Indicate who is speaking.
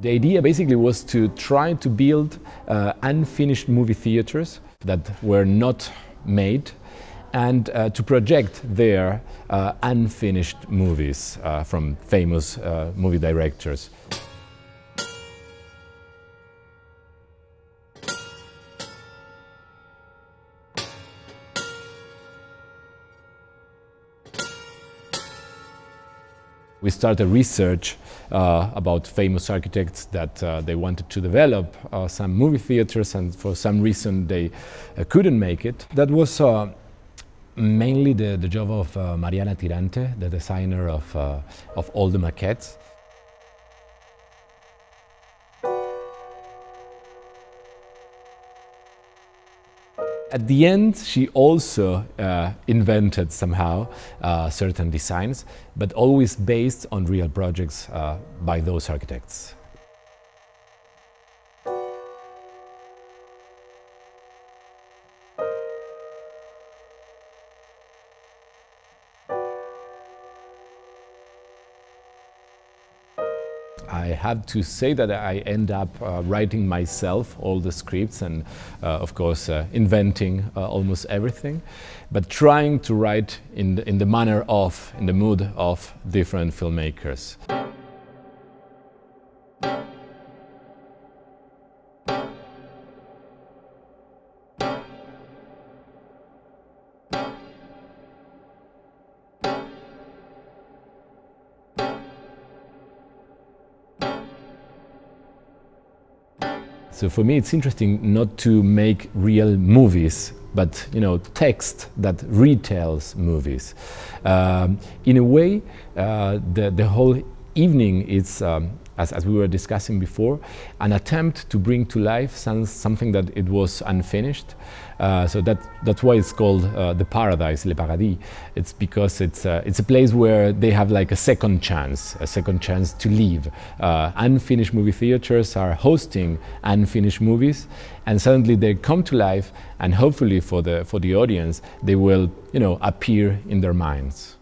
Speaker 1: The idea basically was to try to build uh, unfinished movie theaters that were not made and uh, to project their uh, unfinished movies uh, from famous uh, movie directors. We started research uh, about famous architects that uh, they wanted to develop uh, some movie theaters and for some reason they uh, couldn't make it. That was uh, mainly the, the job of uh, Mariana Tirantte, the designer of, of all the maquettes. At the end, she also uh, invented somehow uh, certain designs, but always based on real projects uh, by those architects. I have to say that I end up uh, writing myself all the scripts and, uh, of course, uh, inventing uh, almost everything, but trying to write in the, in the manner of, in the mood of different filmmakers. So for me, it's interesting not to make real movies, but you know, text that retells movies. Um, in a way, uh, the the whole evening is. Um, as, as, we were discussing before, an attempt to bring to life some, something that it was unfinished. Uh, so that, that's why it's called uh, the paradise, Le Paradis. It's because it's, uh, it's a place where they have like a second chance, a second chance to live. Uh, unfinished movie theaters are hosting unfinished movies, and suddenly they come to life, and hopefully for the, for the audience, they will you know, appear in their minds.